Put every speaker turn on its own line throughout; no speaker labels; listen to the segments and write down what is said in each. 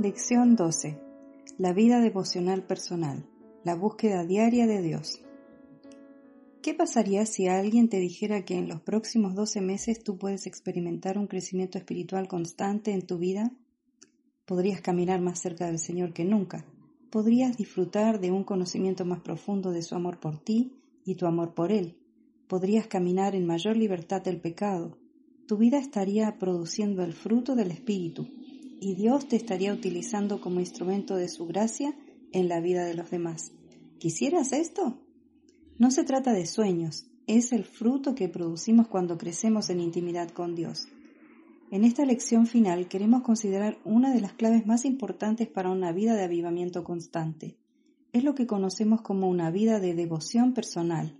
Lección 12. La vida devocional personal. La búsqueda diaria de Dios. ¿Qué pasaría si alguien te dijera que en los próximos 12 meses tú puedes experimentar un crecimiento espiritual constante en tu vida? Podrías caminar más cerca del Señor que nunca. Podrías disfrutar de un conocimiento más profundo de su amor por ti y tu amor por Él. Podrías caminar en mayor libertad del pecado. Tu vida estaría produciendo el fruto del Espíritu y Dios te estaría utilizando como instrumento de su gracia en la vida de los demás. ¿Quisieras esto? No se trata de sueños, es el fruto que producimos cuando crecemos en intimidad con Dios. En esta lección final queremos considerar una de las claves más importantes para una vida de avivamiento constante. Es lo que conocemos como una vida de devoción personal,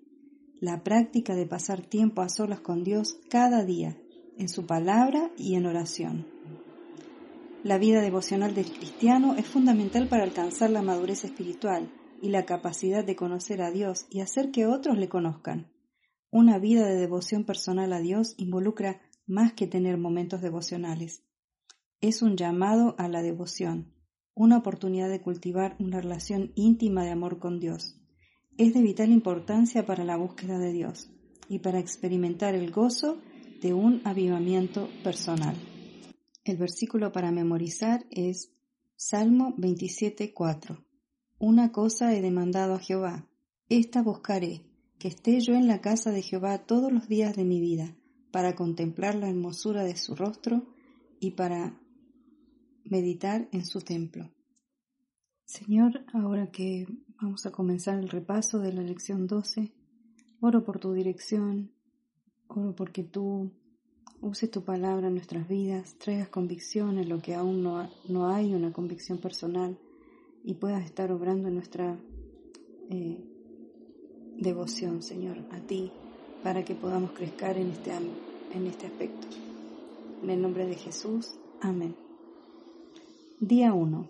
la práctica de pasar tiempo a solas con Dios cada día, en su palabra y en oración. La vida devocional del cristiano es fundamental para alcanzar la madurez espiritual y la capacidad de conocer a Dios y hacer que otros le conozcan. Una vida de devoción personal a Dios involucra más que tener momentos devocionales. Es un llamado a la devoción, una oportunidad de cultivar una relación íntima de amor con Dios. Es de vital importancia para la búsqueda de Dios y para experimentar el gozo de un avivamiento personal. El versículo para memorizar es Salmo 27.4. Una cosa he demandado a Jehová, esta buscaré, que esté yo en la casa de Jehová todos los días de mi vida, para contemplar la hermosura de su rostro y para meditar en su templo. Señor, ahora que vamos a comenzar el repaso de la lección 12, oro por tu dirección, oro porque tú Use tu palabra en nuestras vidas, traigas convicción en lo que aún no, no hay una convicción personal y puedas estar obrando en nuestra eh, devoción, Señor, a ti, para que podamos crecer en este, en este aspecto. En el nombre de Jesús, amén. Día 1.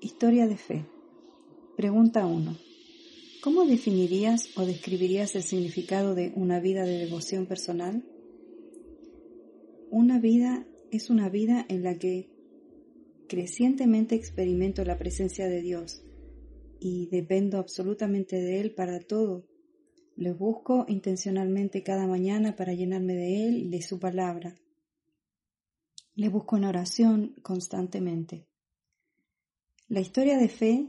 Historia de fe. Pregunta 1. ¿Cómo definirías o describirías el significado de una vida de devoción personal? Una vida es una vida en la que crecientemente experimento la presencia de Dios y dependo absolutamente de Él para todo. Le busco intencionalmente cada mañana para llenarme de Él y de su palabra. Le busco en oración constantemente. La historia de fe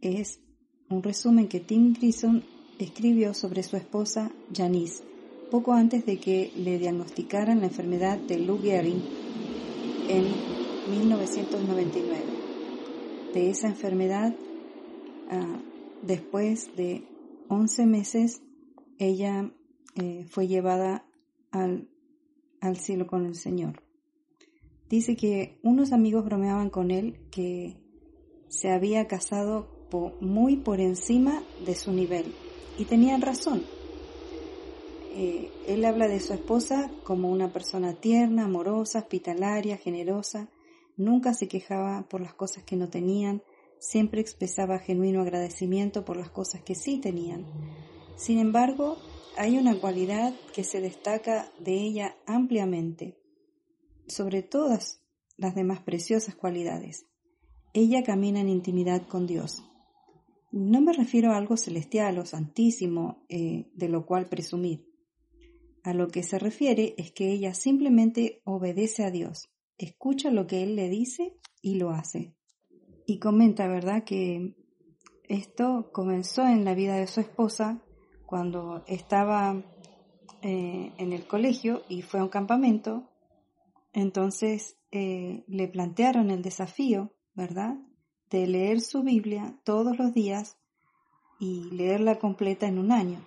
es un resumen que Tim Grison escribió sobre su esposa Janice poco antes de que le diagnosticaran la enfermedad de Lou Gehrig en 1999. De esa enfermedad, ah, después de 11 meses, ella eh, fue llevada al, al cielo con el Señor. Dice que unos amigos bromeaban con él que se había casado muy por encima de su nivel y tenían razón eh, él habla de su esposa como una persona tierna, amorosa, hospitalaria, generosa, nunca se quejaba por las cosas que no tenían, siempre expresaba genuino agradecimiento por las cosas que sí tenían. Sin embargo, hay una cualidad que se destaca de ella ampliamente, sobre todas las demás preciosas cualidades. Ella camina en intimidad con Dios. No me refiero a algo celestial o santísimo eh, de lo cual presumir. A lo que se refiere es que ella simplemente obedece a Dios, escucha lo que Él le dice y lo hace. Y comenta, ¿verdad?, que esto comenzó en la vida de su esposa cuando estaba eh, en el colegio y fue a un campamento Entonces eh, le plantearon el desafío, ¿verdad?, de leer su Biblia todos los días y leerla completa en un año.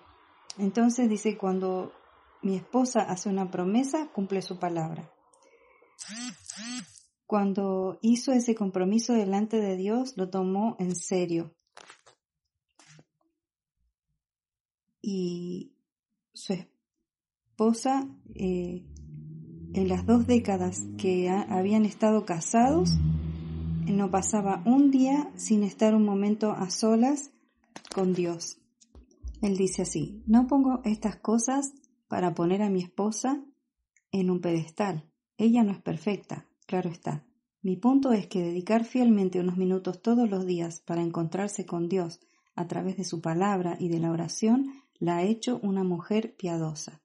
Entonces dice, cuando mi esposa hace una promesa, cumple su palabra. Cuando hizo ese compromiso delante de Dios, lo tomó en serio. Y su esposa, eh, en las dos décadas que habían estado casados, no pasaba un día sin estar un momento a solas con Dios. Él dice así, no pongo estas cosas para poner a mi esposa en un pedestal. Ella no es perfecta, claro está. Mi punto es que dedicar fielmente unos minutos todos los días para encontrarse con Dios a través de su palabra y de la oración la ha hecho una mujer piadosa.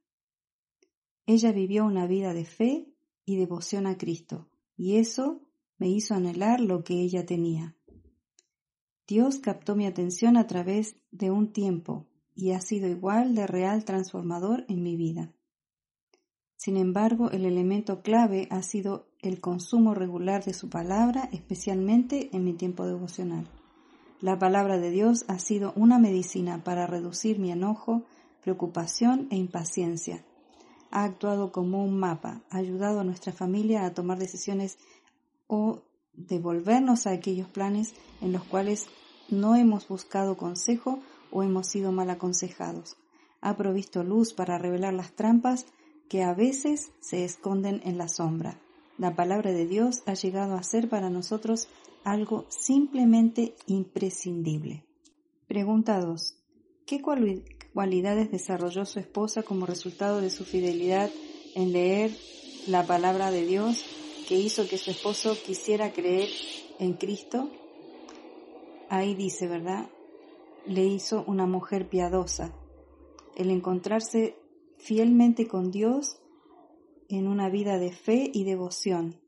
Ella vivió una vida de fe y devoción a Cristo, y eso me hizo anhelar lo que ella tenía. Dios captó mi atención a través de un tiempo y ha sido igual de real transformador en mi vida. Sin embargo, el elemento clave ha sido el consumo regular de su palabra, especialmente en mi tiempo devocional. La palabra de Dios ha sido una medicina para reducir mi enojo, preocupación e impaciencia. Ha actuado como un mapa, ha ayudado a nuestra familia a tomar decisiones o devolvernos a aquellos planes en los cuales no hemos buscado consejo o hemos sido mal aconsejados. Ha provisto luz para revelar las trampas que a veces se esconden en la sombra. La palabra de Dios ha llegado a ser para nosotros algo simplemente imprescindible. Pregunta 2. ¿Qué cualidades desarrolló su esposa como resultado de su fidelidad en leer la palabra de Dios que hizo que su esposo quisiera creer en Cristo? Ahí dice, ¿verdad? Le hizo una mujer piadosa. El encontrarse fielmente con Dios en una vida de fe y devoción.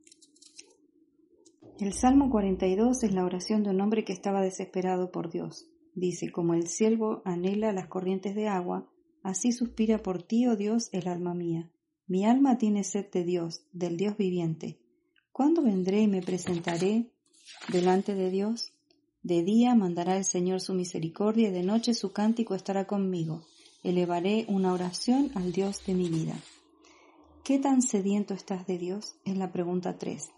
El Salmo 42 es la oración de un hombre que estaba desesperado por Dios. Dice, como el siervo anhela las corrientes de agua, así suspira por ti, oh Dios, el alma mía. Mi alma tiene sed de Dios, del Dios viviente. ¿Cuándo vendré y me presentaré delante de Dios? De día mandará el Señor su misericordia y de noche su cántico estará conmigo elevaré una oración al Dios de mi vida. ¿Qué tan sediento estás de Dios? Es la pregunta 3.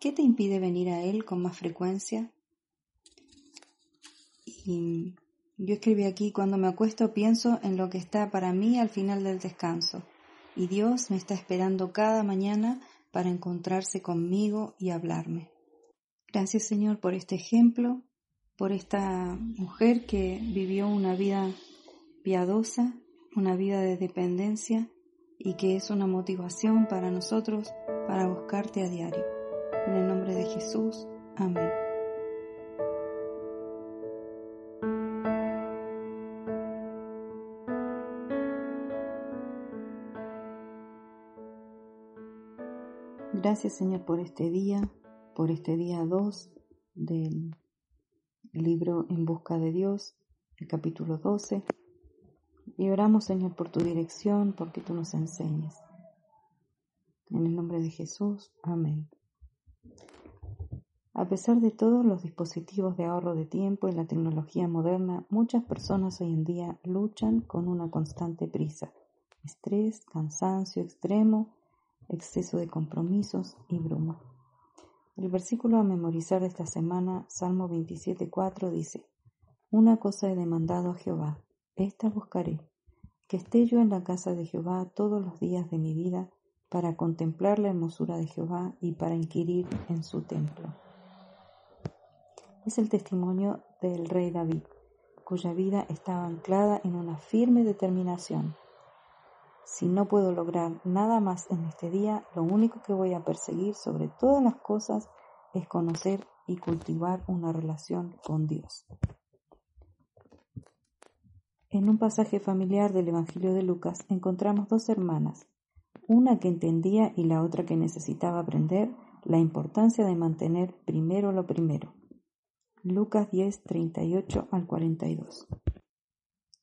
¿Qué te impide venir a Él con más frecuencia? Y yo escribí aquí, cuando me acuesto pienso en lo que está para mí al final del descanso, y Dios me está esperando cada mañana para encontrarse conmigo y hablarme. Gracias Señor por este ejemplo, por esta mujer que vivió una vida piadosa, una vida de dependencia y que es una motivación para nosotros para buscarte a diario. En el nombre de Jesús, amén. Gracias Señor por este día, por este día 2 del libro En Busca de Dios, el capítulo 12. Y oramos, Señor, por tu dirección, porque tú nos enseñes. En el nombre de Jesús, amén. A pesar de todos los dispositivos de ahorro de tiempo y la tecnología moderna, muchas personas hoy en día luchan con una constante prisa, estrés, cansancio extremo, exceso de compromisos y bruma. El versículo a memorizar esta semana, Salmo 27.4, dice, Una cosa he demandado a Jehová, esta buscaré, que esté yo en la casa de Jehová todos los días de mi vida, para contemplar la hermosura de Jehová y para inquirir en su templo. Es el testimonio del rey David, cuya vida estaba anclada en una firme determinación. Si no puedo lograr nada más en este día, lo único que voy a perseguir sobre todas las cosas es conocer y cultivar una relación con Dios. En un pasaje familiar del Evangelio de Lucas encontramos dos hermanas, una que entendía y la otra que necesitaba aprender la importancia de mantener primero lo primero. Lucas 10, 38 al 42.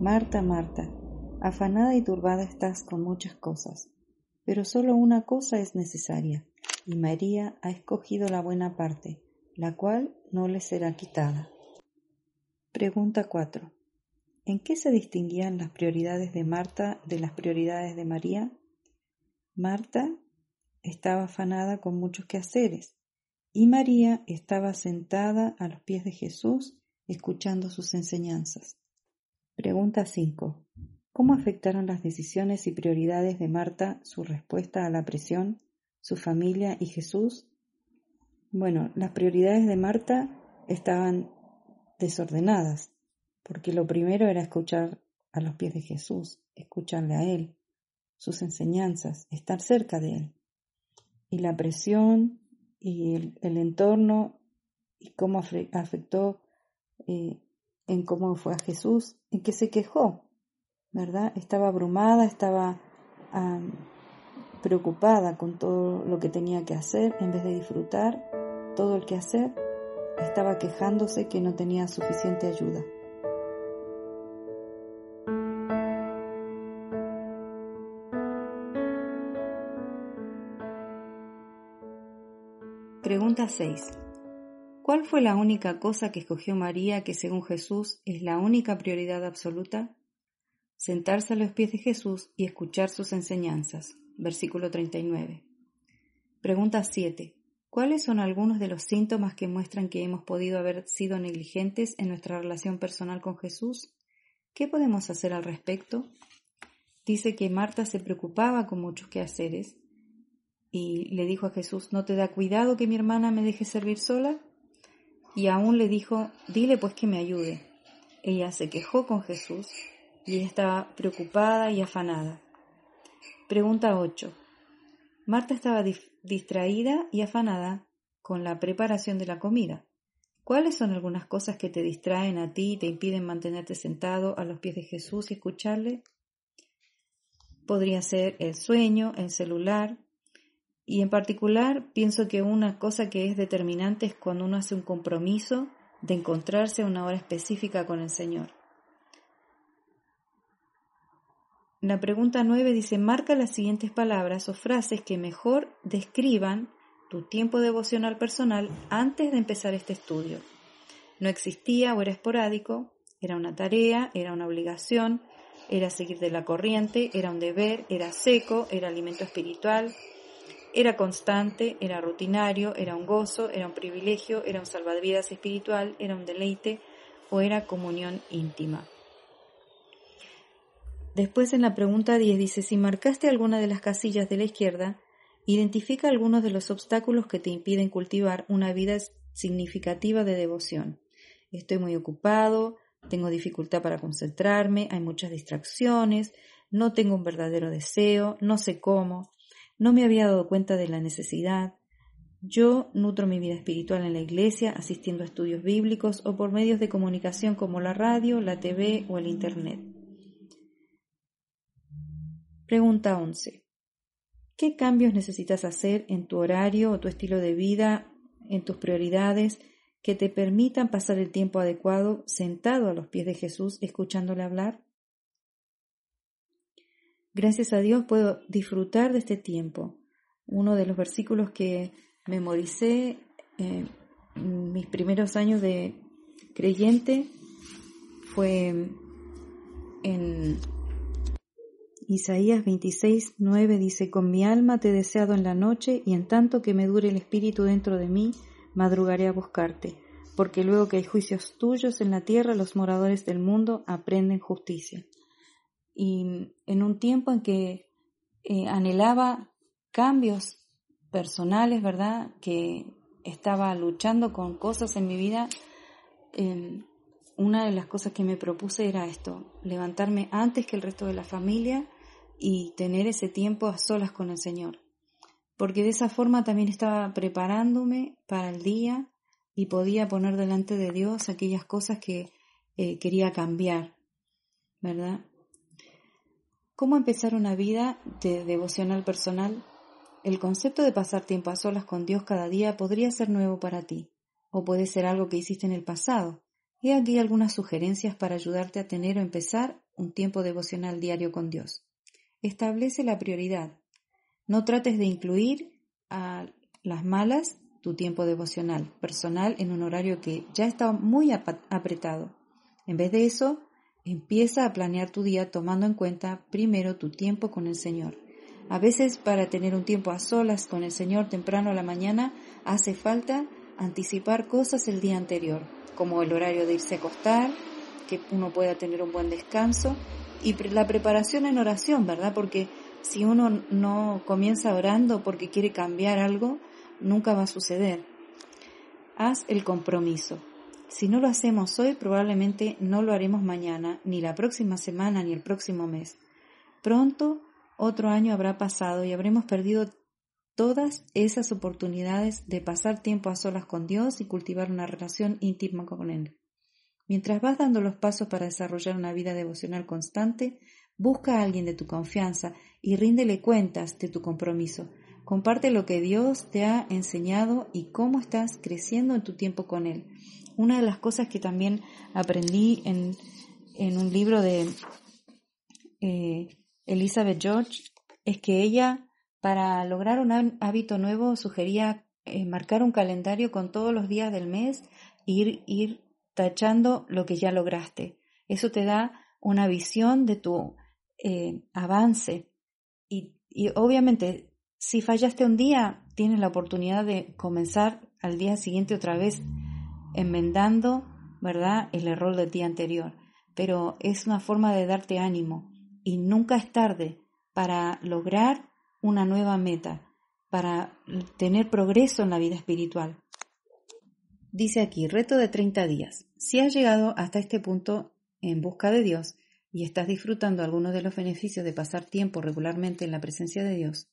Marta, Marta, afanada y turbada estás con muchas cosas, pero solo una cosa es necesaria, y María ha escogido la buena parte, la cual no le será quitada. Pregunta 4. ¿En qué se distinguían las prioridades de Marta de las prioridades de María? Marta estaba afanada con muchos quehaceres y María estaba sentada a los pies de Jesús escuchando sus enseñanzas. Pregunta 5. ¿Cómo afectaron las decisiones y prioridades de Marta su respuesta a la presión, su familia y Jesús? Bueno, las prioridades de Marta estaban desordenadas, porque lo primero era escuchar a los pies de Jesús, escucharle a Él, sus enseñanzas, estar cerca de Él. Y la presión y el, entorno y cómo afectó eh, en cómo fue a Jesús, en que se quejó, ¿verdad? Estaba abrumada, estaba preocupada con todo lo que tenía que hacer en vez de disfrutar todo el que hacer estaba quejándose que no tenía suficiente ayuda. Pregunta 6. ¿Cuál fue la única cosa que escogió María que según Jesús es la única prioridad absoluta? Sentarse a los pies de Jesús y escuchar sus enseñanzas. Versículo 39. Pregunta 7. ¿Cuáles son algunos de los síntomas que muestran que hemos podido haber sido negligentes en nuestra relación personal con Jesús? ¿Qué podemos hacer al respecto? Dice que Marta se preocupaba con muchos quehaceres y le dijo a Jesús, ¿no te da cuidado que mi hermana me deje servir sola? Y aún le dijo, dile pues que me ayude. Ella se quejó con Jesús y estaba preocupada y afanada. Pregunta 8. Marta estaba distraída y afanada con la preparación de la comida. ¿Cuáles son algunas cosas que te distraen a ti y te impiden mantenerte sentado a los pies de Jesús y escucharle? Podría ser el sueño, el celular, y en particular pienso que una cosa que es determinante es cuando uno hace un compromiso de encontrarse a una hora específica con el Señor. La pregunta 9 dice, marca las siguientes palabras o frases que mejor describan tu tiempo devocional personal antes de empezar este estudio. No existía o era esporádico, era una tarea, era una obligación, era seguir de la corriente, era un deber, era seco, era alimento espiritual, era constante, era rutinario, era un gozo, era un privilegio, era un salvavidas espiritual, era un deleite o era comunión íntima. Después en la pregunta 10 dice, si marcaste alguna de las casillas de la izquierda, identifica algunos de los obstáculos que te impiden cultivar una vida significativa de devoción. Estoy muy ocupado, tengo dificultad para concentrarme, hay muchas distracciones, no tengo un verdadero deseo, no sé cómo, no me había dado cuenta de la necesidad. Yo nutro mi vida espiritual en la iglesia, asistiendo a estudios bíblicos o por medios de comunicación como la radio, la TV o el Internet. Pregunta 11. ¿Qué cambios necesitas hacer en tu horario o tu estilo de vida, en tus prioridades, que te permitan pasar el tiempo adecuado sentado a los pies de Jesús escuchándole hablar? Gracias a Dios puedo disfrutar de este tiempo. Uno de los versículos que memoricé eh, en mis primeros años de creyente fue en Isaías 26, 9 dice, Con mi alma te he deseado en la noche, y en tanto que me dure el espíritu dentro de mí, madrugaré a buscarte, porque luego que hay juicios tuyos en la tierra, los moradores del mundo aprenden justicia. Y en un tiempo en que eh, anhelaba cambios personales, ¿verdad? Que estaba luchando con cosas en mi vida, em, una de las cosas que me propuse era esto, levantarme antes que el resto de la familia, y tener ese tiempo a solas con el Señor. Porque de esa forma también estaba preparándome para el día y podía poner delante de Dios aquellas cosas que eh, quería cambiar, ¿verdad? ¿Cómo empezar una vida de devocional personal? El concepto de pasar tiempo a solas con Dios cada día podría ser nuevo para ti, o puede ser algo que hiciste en el pasado. He aquí algunas sugerencias para ayudarte a tener o empezar un tiempo devocional diario con Dios. Establece la prioridad. No trates de incluir a las malas tu tiempo devocional personal en un horario que ya está muy apretado. En vez de eso, empieza a planear tu día tomando en cuenta primero tu tiempo con el Señor. A veces para tener un tiempo a solas con el Señor temprano a la mañana hace falta anticipar cosas el día anterior, como el horario de irse a acostar, que uno pueda tener un buen descanso y la preparación en oración, ¿verdad? Porque si uno no comienza orando porque quiere cambiar algo, nunca va a suceder. Haz el compromiso. Si no lo hacemos hoy, probablemente no lo haremos mañana, ni la próxima semana, ni el próximo mes. Pronto otro año habrá pasado y habremos perdido todas esas oportunidades de pasar tiempo a solas con Dios y cultivar una relación íntima con Él. Mientras vas dando los pasos para desarrollar una vida devocional constante, busca a alguien de tu confianza y ríndele cuentas de tu compromiso. Comparte lo que Dios te ha enseñado y cómo estás creciendo en tu tiempo con Él. Una de las cosas que también aprendí en, un libro de eh, Elizabeth George es que ella, para lograr un hábito nuevo, sugería eh, marcar un calendario con todos los días del mes e ir, ir tachando lo que ya lograste. Eso te da una visión de tu eh, avance y, y obviamente si fallaste un día, tienes la oportunidad de comenzar al día siguiente otra vez enmendando, ¿verdad?, el error del día anterior. Pero es una forma de darte ánimo y nunca es tarde para lograr una nueva meta, para tener progreso en la vida espiritual. Dice aquí, reto de 30 días. Si has llegado hasta este punto en busca de Dios y estás disfrutando algunos de los beneficios de pasar tiempo regularmente en la presencia de Dios,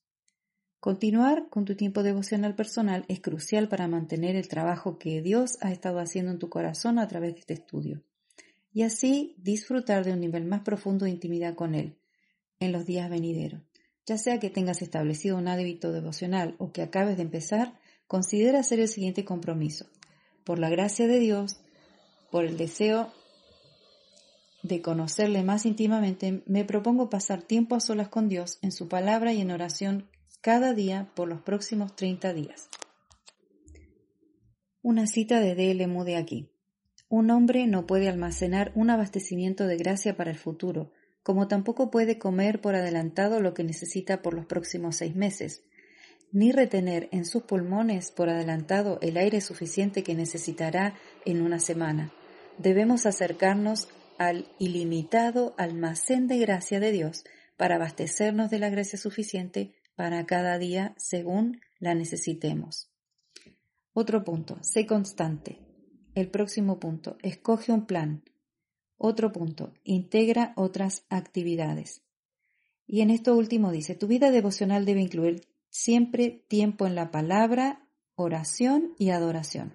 Continuar con tu tiempo devocional personal es crucial para mantener el trabajo que Dios ha estado haciendo en tu corazón a través de este estudio y así disfrutar de un nivel más profundo de intimidad con Él en los días venideros. Ya sea que tengas establecido un hábito devocional o que acabes de empezar, considera hacer el siguiente compromiso. Por la gracia de Dios, por el deseo de conocerle más íntimamente, me propongo pasar tiempo a solas con Dios en su palabra y en oración cada día por los próximos 30 días. Una cita de D.L. Moody aquí. Un hombre no puede almacenar un abastecimiento de gracia para el futuro, como tampoco puede comer por adelantado lo que necesita por los próximos seis meses, ni retener en sus pulmones por adelantado el aire suficiente que necesitará en una semana. Debemos acercarnos al ilimitado almacén de gracia de Dios para abastecernos de la gracia suficiente para cada día según la necesitemos. Otro punto, sé constante. El próximo punto, escoge un plan. Otro punto, integra otras actividades. Y en esto último dice, tu vida devocional debe incluir siempre tiempo en la palabra, oración y adoración.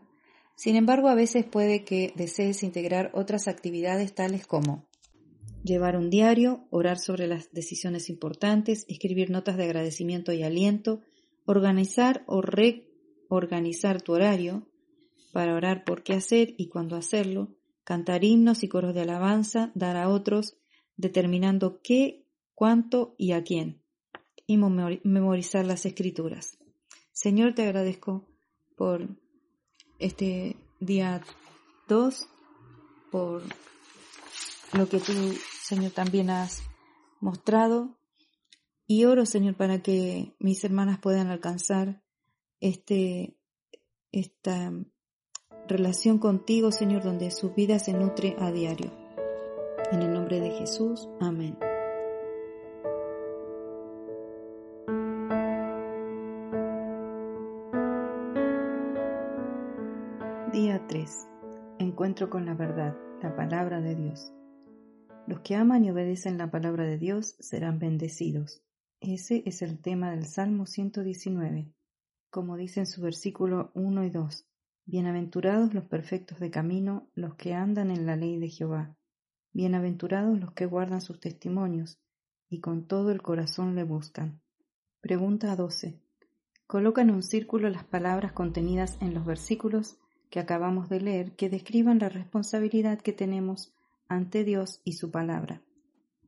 Sin embargo, a veces puede que desees integrar otras actividades tales como llevar un diario, orar sobre las decisiones importantes, escribir notas de agradecimiento y aliento, organizar o reorganizar tu horario para orar por qué hacer y cuándo hacerlo, cantar himnos y coros de alabanza, dar a otros, determinando qué, cuánto y a quién, y memorizar las escrituras. Señor, te agradezco por este día 2, por lo que tú Señor, también has mostrado. Y oro, Señor, para que mis hermanas puedan alcanzar este, esta relación contigo, Señor, donde su vida se nutre a diario. En el nombre de Jesús, amén. Día 3. Encuentro con la verdad, la palabra de Dios. Los que aman y obedecen la palabra de Dios serán bendecidos. Ese es el tema del Salmo 119, como dice en su versículo 1 y 2. Bienaventurados los perfectos de camino, los que andan en la ley de Jehová. Bienaventurados los que guardan sus testimonios y con todo el corazón le buscan. Pregunta 12. Coloca en un círculo las palabras contenidas en los versículos que acabamos de leer que describan la responsabilidad que tenemos ante Dios y su palabra.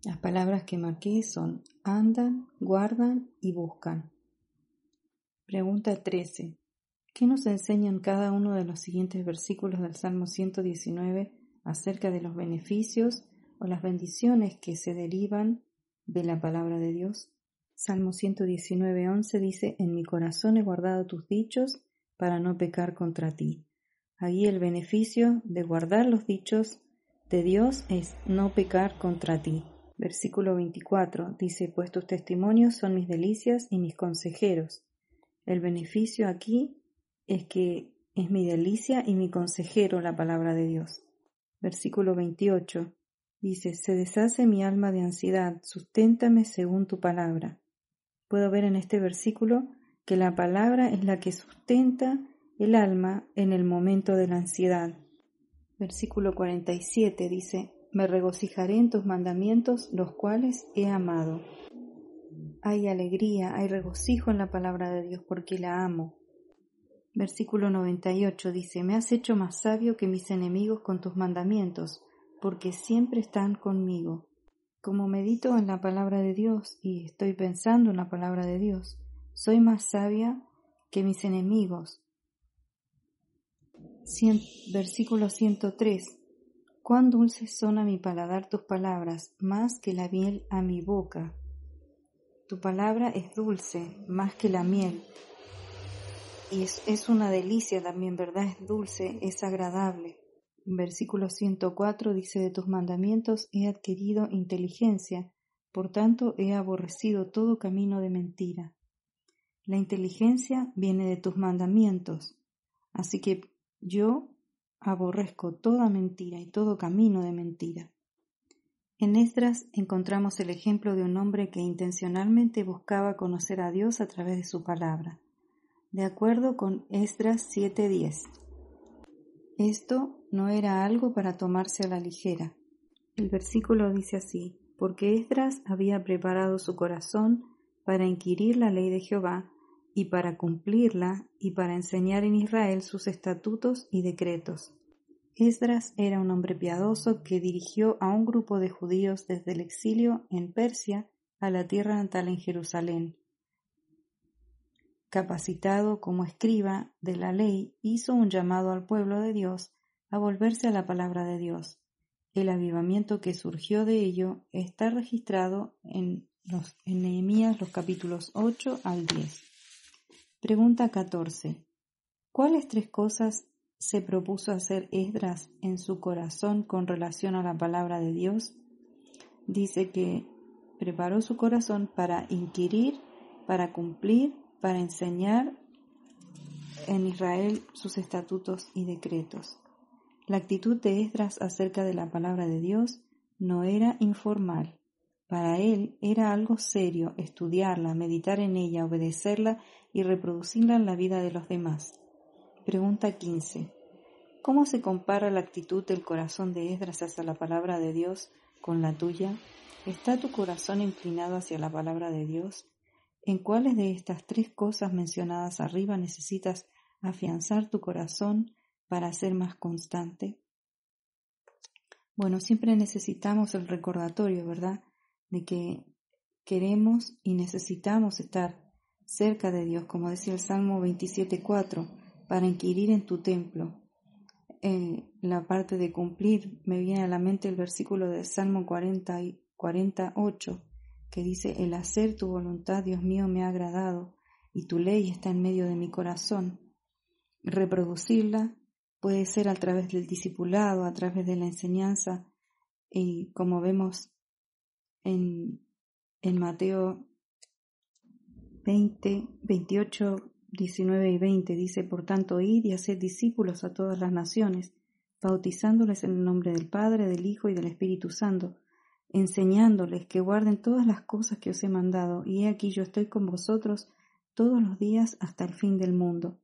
Las palabras que marqué son andan, guardan y buscan. Pregunta 13. ¿Qué nos enseñan cada uno de los siguientes versículos del Salmo 119 acerca de los beneficios o las bendiciones que se derivan de la palabra de Dios. Salmo 119.11 dice, En mi corazón he guardado tus dichos para no pecar contra ti. Allí el beneficio de guardar los dichos de Dios es no pecar contra ti. Versículo 24 dice, Pues tus testimonios son mis delicias y mis consejeros. El beneficio aquí es que es mi delicia y mi consejero la palabra de Dios. Versículo 28. Dice, se deshace mi alma de ansiedad, susténtame según tu palabra. Puedo ver en este versículo que la palabra es la que sustenta el alma en el momento de la ansiedad. Versículo 47 dice, me regocijaré en tus mandamientos, los cuales he amado. Hay alegría, hay regocijo en la palabra de Dios porque la amo. Versículo 98 dice, Me has hecho más sabio que mis enemigos con tus mandamientos, porque siempre están conmigo. Como medito en la palabra de Dios y estoy pensando en la palabra de Dios, soy más sabia que mis enemigos. Versículo 103. Cuán dulces son a mi paladar tus palabras, más que la miel a mi boca. Tu palabra es dulce, más que la miel, y es, una delicia también, ¿verdad? Es dulce, es agradable. Versículo 104 dice, de tus mandamientos he adquirido inteligencia, por tanto he aborrecido todo camino de mentira. La inteligencia viene de tus mandamientos, así que yo aborrezco toda mentira y todo camino de mentira. En Esdras encontramos el ejemplo de un hombre que intencionalmente buscaba conocer a Dios a través de su palabra de acuerdo con Esdras 7:10. Esto no era algo para tomarse a la ligera. El versículo dice así, porque Esdras había preparado su corazón para inquirir la ley de Jehová y para cumplirla y para enseñar en Israel sus estatutos y decretos. Esdras era un hombre piadoso que dirigió a un grupo de judíos desde el exilio en Persia a la tierra natal en Jerusalén capacitado como escriba de la ley, hizo un llamado al pueblo de Dios a volverse a la palabra de Dios. El avivamiento que surgió de ello está registrado en, los, Nehemías los capítulos 8 al 10. Pregunta 14. ¿Cuáles tres cosas se propuso hacer Esdras en su corazón con relación a la palabra de Dios? Dice que preparó su corazón para inquirir, para cumplir para enseñar en Israel sus estatutos y decretos. La actitud de Esdras acerca de la palabra de Dios no era informal. Para él era algo serio estudiarla, meditar en ella, obedecerla y reproducirla en la vida de los demás. Pregunta 15. ¿Cómo se compara la actitud del corazón de Esdras hacia la palabra de Dios con la tuya? ¿Está tu corazón inclinado hacia la palabra de Dios? ¿En cuáles de estas tres cosas mencionadas arriba necesitas afianzar tu corazón para ser más constante? Bueno, siempre necesitamos el recordatorio, ¿verdad? De que queremos y necesitamos estar cerca de Dios, como decía el Salmo 27.4, para inquirir en tu templo. En la parte de cumplir me viene a la mente el versículo del Salmo 40 y 48 que dice, el hacer tu voluntad, Dios mío, me ha agradado, y tu ley está en medio de mi corazón. Reproducirla puede ser a través del discipulado, a través de la enseñanza, y como vemos en, en Mateo 20, 28, 19 y 20, dice, por tanto, id y haced discípulos a todas las naciones, bautizándoles en el nombre del Padre, del Hijo y del Espíritu Santo, enseñándoles que guarden todas las cosas que os he mandado, y he aquí yo estoy con vosotros todos los días hasta el fin del mundo.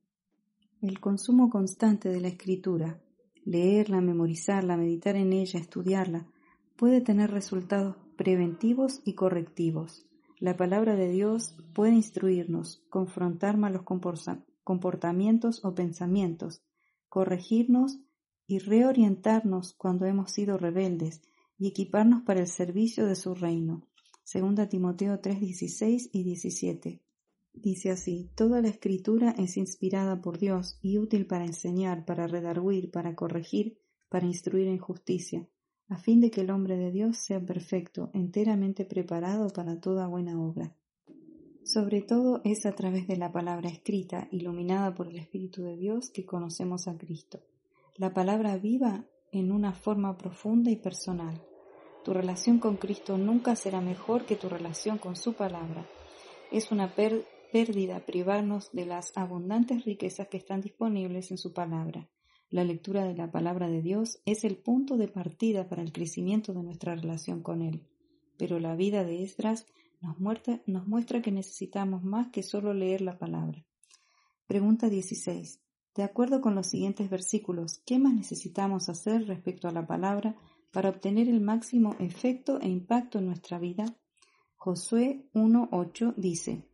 El consumo constante de la escritura, leerla, memorizarla, meditar en ella, estudiarla, puede tener resultados preventivos y correctivos. La palabra de Dios puede instruirnos, confrontar malos comportamientos o pensamientos, corregirnos y reorientarnos cuando hemos sido rebeldes y equiparnos para el servicio de su reino. Segunda Timoteo 3, 16 y 17. Dice así, toda la escritura es inspirada por Dios y útil para enseñar, para redarguir, para corregir, para instruir en justicia, a fin de que el hombre de Dios sea perfecto, enteramente preparado para toda buena obra. Sobre todo es a través de la palabra escrita, iluminada por el Espíritu de Dios, que conocemos a Cristo. La palabra viva en una forma profunda y personal. Tu relación con Cristo nunca será mejor que tu relación con su palabra. Es una pérdida privarnos de las abundantes riquezas que están disponibles en su palabra. La lectura de la palabra de Dios es el punto de partida para el crecimiento de nuestra relación con Él. Pero la vida de Esdras nos nos muestra que necesitamos más que solo leer la palabra. Pregunta 16. De acuerdo con los siguientes versículos, ¿qué más necesitamos hacer respecto a la palabra para obtener el máximo efecto e impacto en nuestra vida? Josué 1.8 dice,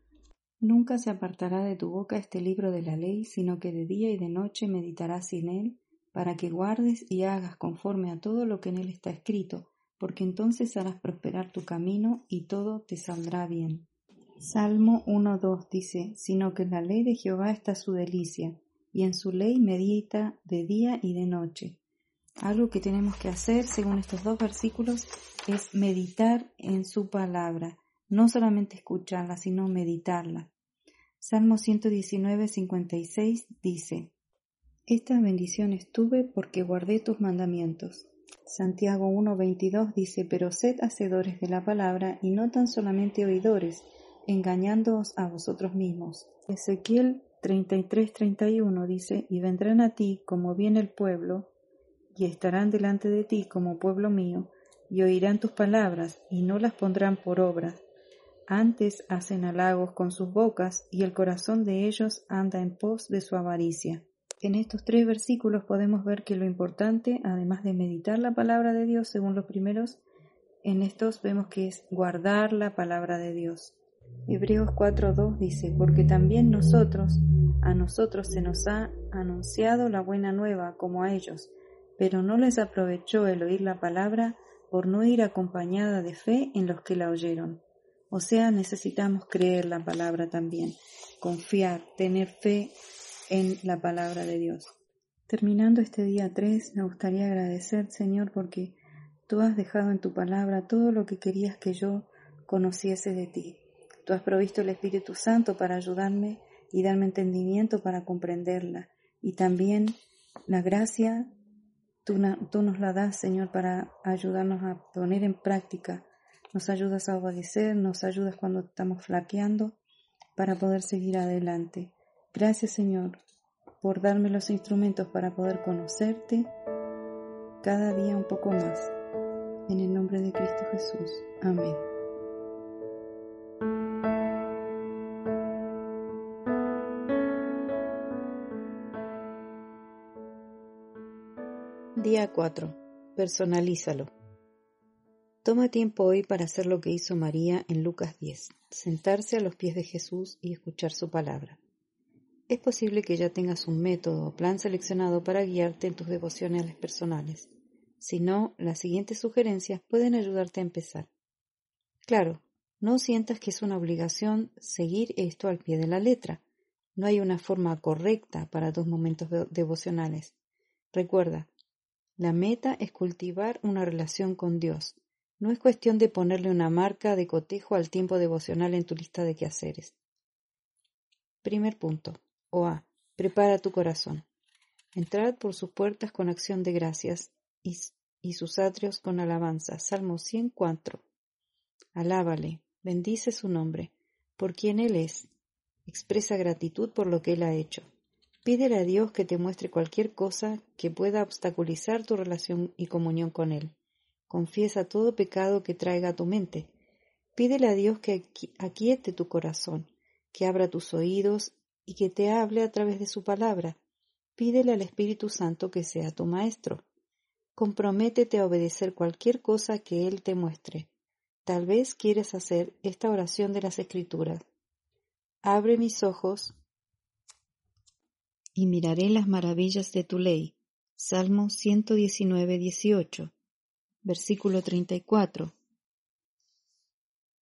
Nunca se apartará de tu boca este libro de la ley, sino que de día y de noche meditarás en él, para que guardes y hagas conforme a todo lo que en él está escrito, porque entonces harás prosperar tu camino y todo te saldrá bien. Salmo 1.2 dice, sino que en la ley de Jehová está su delicia, y en su ley medita de día y de noche. Algo que tenemos que hacer, según estos dos versículos, es meditar en su palabra, no solamente escucharla, sino meditarla. Salmo 119, 56 dice, Esta bendición estuve porque guardé tus mandamientos. Santiago 1, 22 dice, Pero sed hacedores de la palabra y no tan solamente oidores, engañándoos a vosotros mismos. Ezequiel 33, 31 dice, Y vendrán a ti como viene el pueblo, y estarán delante de ti como pueblo mío, y oirán tus palabras, y no las pondrán por obra, antes hacen halagos con sus bocas y el corazón de ellos anda en pos de su avaricia. En estos tres versículos podemos ver que lo importante, además de meditar la palabra de Dios según los primeros, en estos vemos que es guardar la palabra de Dios. Hebreos 4.2 dice, porque también nosotros, a nosotros se nos ha anunciado la buena nueva como a ellos, pero no les aprovechó el oír la palabra por no ir acompañada de fe en los que la oyeron. O sea, necesitamos creer la palabra también, confiar, tener fe en la palabra de Dios. Terminando este día 3, me gustaría agradecer, Señor, porque tú has dejado en tu palabra todo lo que querías que yo conociese de ti. Tú has provisto el Espíritu Santo para ayudarme y darme entendimiento para comprenderla. Y también la gracia tú, tú nos la das, Señor, para ayudarnos a poner en práctica nos ayudas a obedecer, nos ayudas cuando estamos flaqueando para poder seguir adelante. Gracias Señor por darme los instrumentos para poder conocerte cada día un poco más. En el nombre de Cristo Jesús. Amén. Día 4. Personalízalo. Toma tiempo hoy para hacer lo que hizo María en Lucas 10, sentarse a los pies de Jesús y escuchar su palabra. Es posible que ya tengas un método o plan seleccionado para guiarte en tus devociones personales. Si no, las siguientes sugerencias pueden ayudarte a empezar. Claro, no sientas que es una obligación seguir esto al pie de la letra. No hay una forma correcta para tus momentos devocionales. Recuerda, la meta es cultivar una relación con Dios no es cuestión de ponerle una marca de cotejo al tiempo devocional en tu lista de quehaceres. Primer punto. OA. Prepara tu corazón. Entrad por sus puertas con acción de gracias y, y sus atrios con alabanza. Salmo 104. Alábale, bendice su nombre, por quien Él es. Expresa gratitud por lo que Él ha hecho. Pídele a Dios que te muestre cualquier cosa que pueda obstaculizar tu relación y comunión con Él Confiesa todo pecado que traiga tu mente. Pídele a Dios que aquiete tu corazón, que abra tus oídos y que te hable a través de su palabra. Pídele al Espíritu Santo que sea tu maestro. Comprométete a obedecer cualquier cosa que Él te muestre. Tal vez quieres hacer esta oración de las Escrituras. Abre mis ojos y miraré las maravillas de tu ley. Salmo 119, 18. Versículo 34.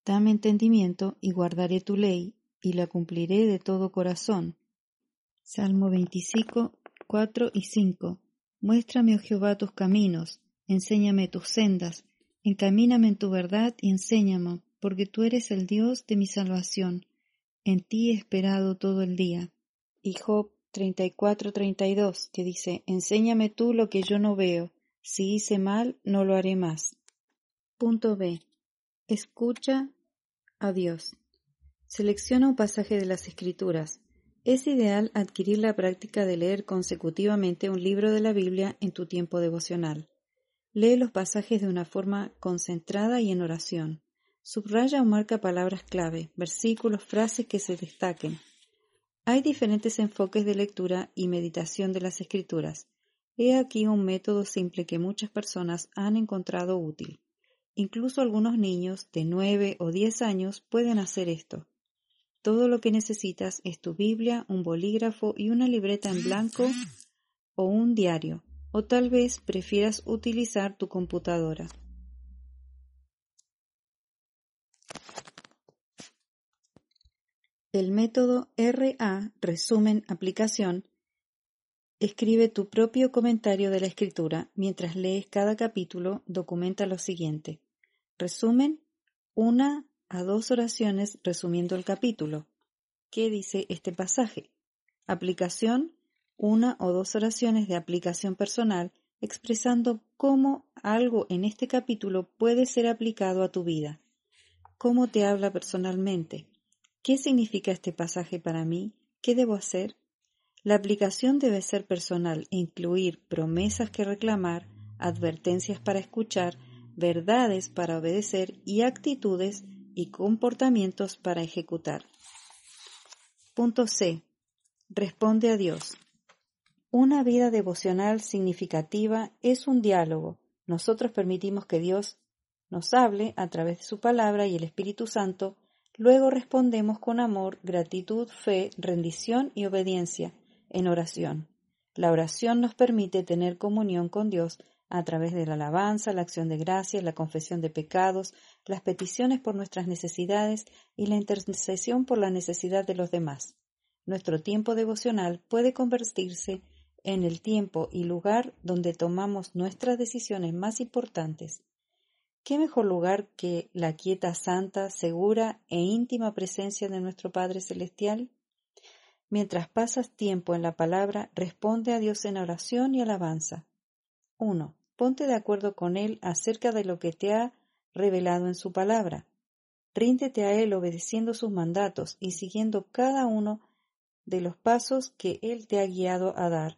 Dame entendimiento y guardaré tu ley y la cumpliré de todo corazón. Salmo 25, 4 y 5. Muéstrame, oh Jehová, tus caminos, enséñame tus sendas, encamíname en tu verdad y enséñame, porque tú eres el Dios de mi salvación. En ti he esperado todo el día. Y Job 34-32, que dice, Enséñame tú lo que yo no veo, si hice mal, no lo haré más. Punto B. Escucha a Dios. Selecciona un pasaje de las Escrituras. Es ideal adquirir la práctica de leer consecutivamente un libro de la Biblia en tu tiempo devocional. Lee los pasajes de una forma concentrada y en oración. Subraya o marca palabras clave, versículos, frases que se destaquen. Hay diferentes enfoques de lectura y meditación de las escrituras. He aquí un método simple que muchas personas han encontrado útil. Incluso algunos niños de nueve o diez años pueden hacer esto. Todo lo que necesitas es tu Biblia, un bolígrafo y una libreta en blanco o un diario, o tal vez prefieras utilizar tu computadora. El método RA, resumen, aplicación, escribe tu propio comentario de la escritura. Mientras lees cada capítulo, documenta lo siguiente. Resumen, una a dos oraciones resumiendo el capítulo. ¿Qué dice este pasaje? Aplicación, una o dos oraciones de aplicación personal expresando cómo algo en este capítulo puede ser aplicado a tu vida. ¿Cómo te habla personalmente? ¿Qué significa este pasaje para mí? ¿Qué debo hacer? La aplicación debe ser personal e incluir promesas que reclamar, advertencias para escuchar, verdades para obedecer y actitudes y comportamientos para ejecutar. Punto C. Responde a Dios. Una vida devocional significativa es un diálogo. Nosotros permitimos que Dios nos hable a través de su palabra y el Espíritu Santo Luego respondemos con amor, gratitud, fe, rendición y obediencia en oración. La oración nos permite tener comunión con Dios a través de la alabanza, la acción de gracias, la confesión de pecados, las peticiones por nuestras necesidades y la intercesión por la necesidad de los demás. Nuestro tiempo devocional puede convertirse en el tiempo y lugar donde tomamos nuestras decisiones más importantes ¿Qué mejor lugar que la quieta, santa, segura e íntima presencia de nuestro Padre Celestial? Mientras pasas tiempo en la palabra, responde a Dios en oración y alabanza. 1. Ponte de acuerdo con Él acerca de lo que te ha revelado en su palabra. Ríndete a Él obedeciendo sus mandatos y siguiendo cada uno de los pasos que Él te ha guiado a dar.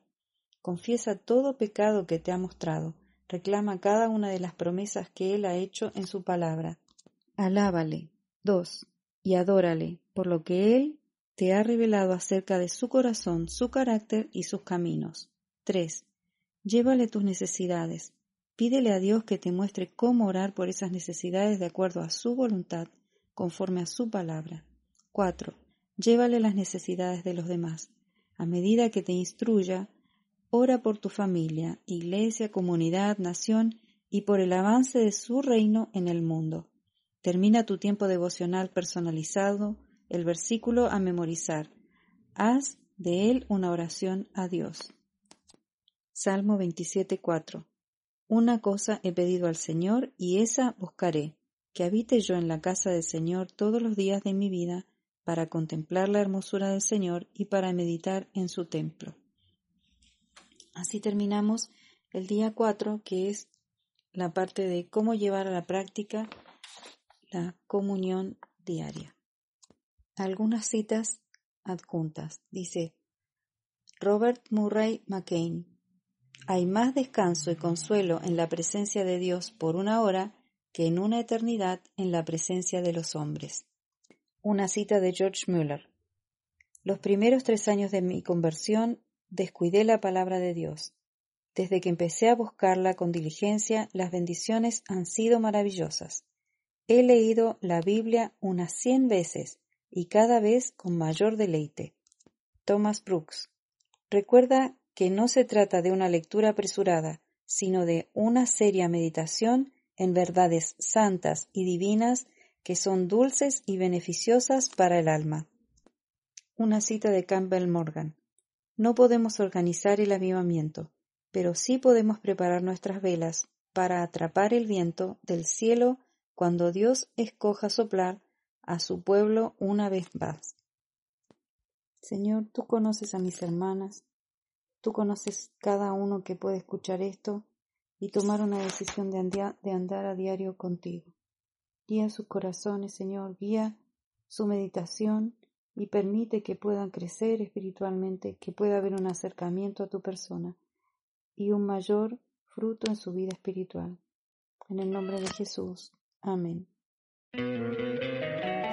Confiesa todo pecado que te ha mostrado reclama cada una de las promesas que Él ha hecho en su palabra. Alábale. 2. Y adórale por lo que Él te ha revelado acerca de su corazón, su carácter y sus caminos. 3. Llévale tus necesidades. Pídele a Dios que te muestre cómo orar por esas necesidades de acuerdo a su voluntad, conforme a su palabra. 4. Llévale las necesidades de los demás. A medida que te instruya, Ora por tu familia, iglesia, comunidad, nación y por el avance de su reino en el mundo. Termina tu tiempo devocional personalizado, el versículo a memorizar. Haz de él una oración a Dios. Salmo 27.4. Una cosa he pedido al Señor y esa buscaré, que habite yo en la casa del Señor todos los días de mi vida, para contemplar la hermosura del Señor y para meditar en su templo. Así terminamos el día 4, que es la parte de cómo llevar a la práctica la comunión diaria. Algunas citas adjuntas. Dice Robert Murray McCain. Hay más descanso y consuelo en la presencia de Dios por una hora que en una eternidad en la presencia de los hombres. Una cita de George Muller. Los primeros tres años de mi conversión descuidé la palabra de Dios. Desde que empecé a buscarla con diligencia, las bendiciones han sido maravillosas. He leído la Biblia unas cien veces y cada vez con mayor deleite. Thomas Brooks. Recuerda que no se trata de una lectura apresurada, sino de una seria meditación en verdades santas y divinas que son dulces y beneficiosas para el alma. Una cita de Campbell Morgan. No podemos organizar el avivamiento, pero sí podemos preparar nuestras velas para atrapar el viento del cielo cuando Dios escoja soplar a su pueblo una vez más. Señor, tú conoces a mis hermanas, tú conoces cada uno que puede escuchar esto y tomar una decisión de, andar a diario contigo. Guía sus corazones, Señor, guía su meditación y permite que puedan crecer espiritualmente, que pueda haber un acercamiento a tu persona y un mayor fruto en su vida espiritual. En el nombre de Jesús. Amén.